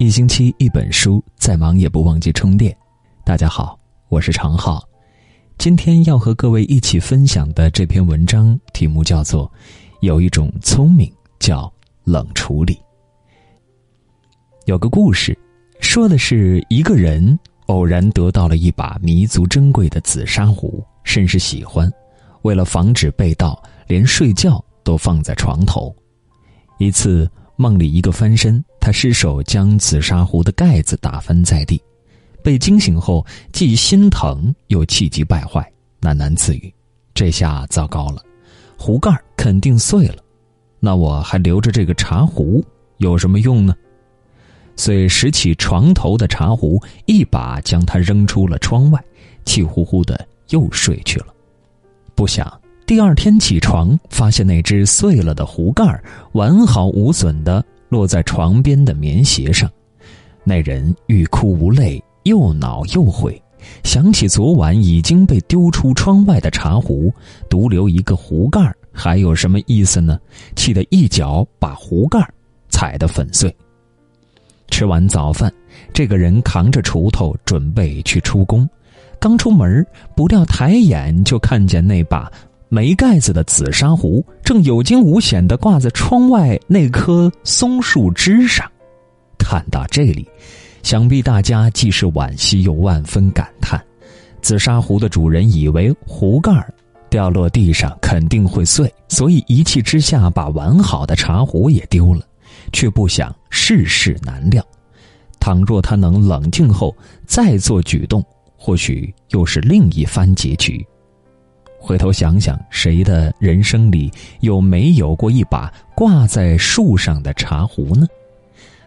一星期一本书，再忙也不忘记充电。大家好，我是常浩。今天要和各位一起分享的这篇文章题目叫做《有一种聪明叫冷处理》。有个故事，说的是一个人偶然得到了一把弥足珍贵的紫砂壶，甚是喜欢。为了防止被盗，连睡觉都放在床头。一次梦里，一个翻身。他失手将紫砂壶的盖子打翻在地，被惊醒后既心疼又气急败坏，喃喃自语：“这下糟糕了，壶盖肯定碎了。那我还留着这个茶壶有什么用呢？”遂拾起床头的茶壶，一把将它扔出了窗外，气呼呼的又睡去了。不想第二天起床，发现那只碎了的壶盖完好无损的。落在床边的棉鞋上，那人欲哭无泪，又恼又悔，想起昨晚已经被丢出窗外的茶壶，独留一个壶盖还有什么意思呢？气得一脚把壶盖踩得粉碎。吃完早饭，这个人扛着锄头准备去出工，刚出门，不料抬眼就看见那把。没盖子的紫砂壶正有惊无险地挂在窗外那棵松树枝上。看到这里，想必大家既是惋惜又万分感叹。紫砂壶的主人以为壶盖掉落地上肯定会碎，所以一气之下把完好的茶壶也丢了，却不想世事难料。倘若他能冷静后再做举动，或许又是另一番结局。回头想想，谁的人生里有没有过一把挂在树上的茶壶呢？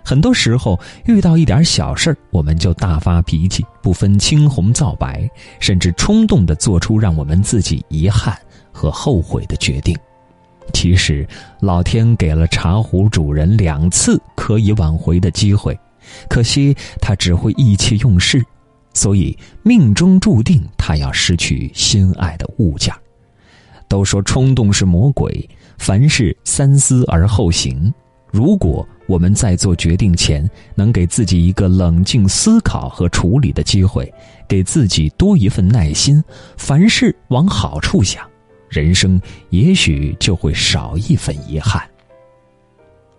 很多时候遇到一点小事儿，我们就大发脾气，不分青红皂白，甚至冲动的做出让我们自己遗憾和后悔的决定。其实，老天给了茶壶主人两次可以挽回的机会，可惜他只会意气用事。所以，命中注定他要失去心爱的物件都说冲动是魔鬼，凡事三思而后行。如果我们在做决定前能给自己一个冷静思考和处理的机会，给自己多一份耐心，凡事往好处想，人生也许就会少一份遗憾。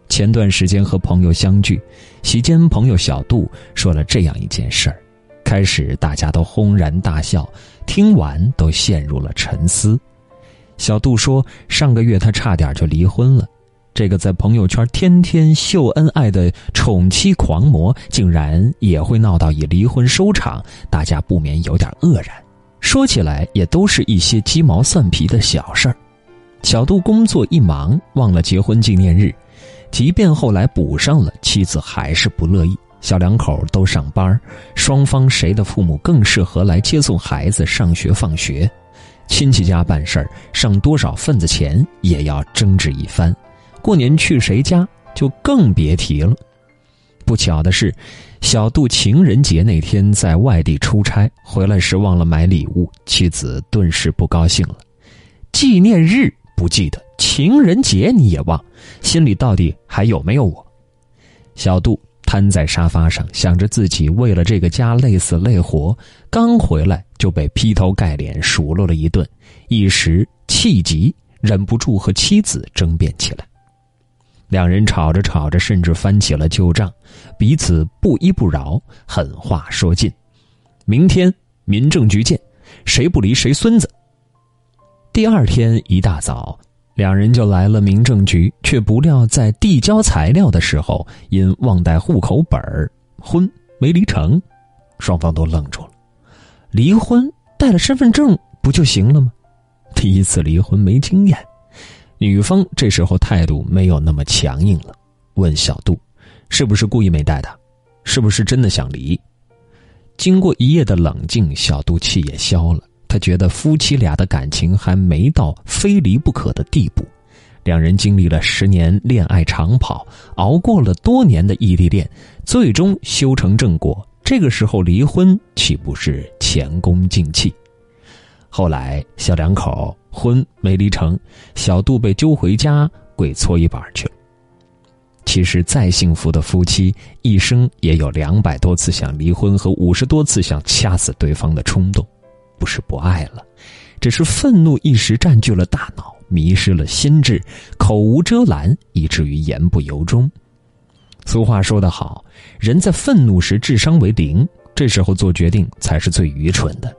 前段时间和朋友相聚，席间朋友小杜说了这样一件事儿。开始大家都轰然大笑，听完都陷入了沉思。小杜说：“上个月他差点就离婚了，这个在朋友圈天天秀恩爱的宠妻狂魔，竟然也会闹到以离婚收场，大家不免有点愕然。说起来，也都是一些鸡毛蒜皮的小事儿。小杜工作一忙，忘了结婚纪念日，即便后来补上了，妻子还是不乐意。”小两口都上班，双方谁的父母更适合来接送孩子上学放学？亲戚家办事儿，上多少份子钱也要争执一番。过年去谁家就更别提了。不巧的是，小杜情人节那天在外地出差，回来时忘了买礼物，妻子顿时不高兴了。纪念日不记得，情人节你也忘，心里到底还有没有我？小杜。瘫在沙发上，想着自己为了这个家累死累活，刚回来就被劈头盖脸数落了一顿，一时气急，忍不住和妻子争辩起来。两人吵着吵着，甚至翻起了旧账，彼此不依不饶，狠话说尽。明天民政局见，谁不离谁孙子。第二天一大早。两人就来了民政局，却不料在递交材料的时候，因忘带户口本儿，婚没离成，双方都愣住了。离婚带了身份证不就行了吗？第一次离婚没经验，女方这时候态度没有那么强硬了，问小杜：“是不是故意没带的？是不是真的想离？”经过一夜的冷静，小杜气也消了。他觉得夫妻俩的感情还没到非离不可的地步，两人经历了十年恋爱长跑，熬过了多年的异地恋，最终修成正果。这个时候离婚岂不是前功尽弃？后来小两口婚没离成，小杜被揪回家跪搓衣板去了。其实再幸福的夫妻，一生也有两百多次想离婚和五十多次想掐死对方的冲动，不是不爱了，只是愤怒一时占据了大脑，迷失了心智，口无遮拦，以至于言不由衷。俗话说得好，人在愤怒时智商为零，这时候做决定才是最愚蠢的。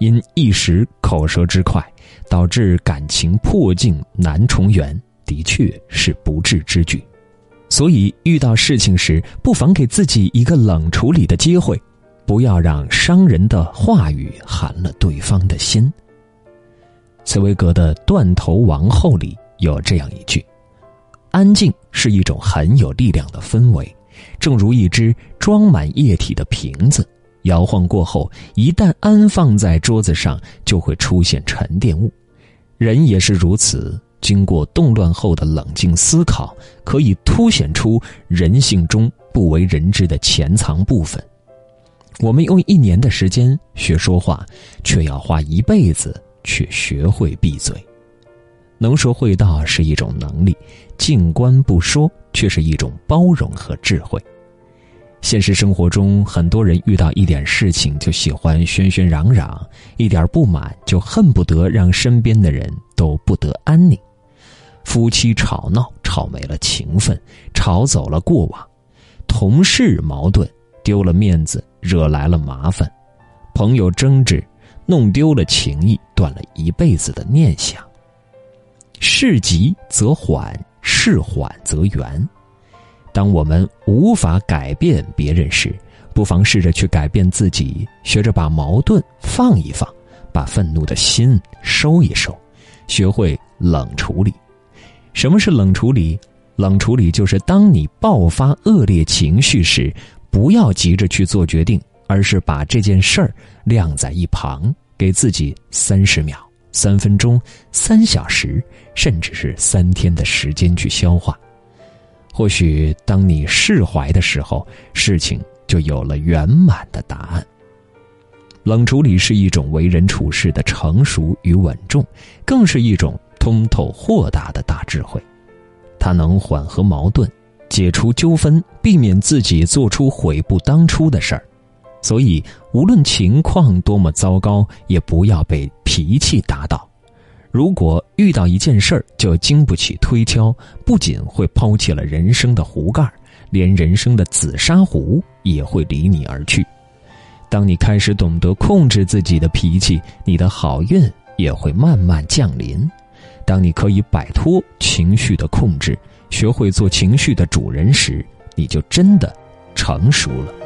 因一时口舌之快，导致感情破镜难重圆，的确是不智之举。所以遇到事情时，不妨给自己一个冷处理的机会，不要让伤人的话语寒了对方的心。茨威格的《断头王后》里有这样一句。安静是一种很有力量的氛围，正如一只装满液体的瓶子，摇晃过后，一旦安放在桌子上，就会出现沉淀物。人也是如此，经过动乱后的冷静思考，可以凸显出人性中不为人知的潜藏部分。我们用一年的时间学说话，却要花一辈子去学会闭嘴。能说会道是一种能力，静观不说却是一种包容和智慧。现实生活中，很多人遇到一点事情就喜欢喧喧嚷嚷，一点不满就恨不得让身边的人都不得安宁。夫妻吵闹，吵没了情分，吵走了过往；同事矛盾，丢了面子，惹来了麻烦；朋友争执，弄丢了情谊，断了一辈子的念想。事急则缓，事缓则圆。当我们无法改变别人时，不妨试着去改变自己，学着把矛盾放一放，把愤怒的心收一收，学会冷处理。什么是冷处理？冷处理就是当你爆发恶劣情绪时，不要急着去做决定，而是把这件事儿晾在一旁，给自己三十秒。三分钟、三小时，甚至是三天的时间去消化。或许当你释怀的时候，事情就有了圆满的答案。冷处理是一种为人处事的成熟与稳重，更是一种通透豁达的大智慧。它能缓和矛盾，解除纠纷，避免自己做出悔不当初的事儿。所以，无论情况多么糟糕，也不要被脾气打倒。如果遇到一件事儿就经不起推敲，不仅会抛弃了人生的壶盖，连人生的紫砂壶也会离你而去。当你开始懂得控制自己的脾气，你的好运也会慢慢降临。当你可以摆脱情绪的控制，学会做情绪的主人时，你就真的成熟了。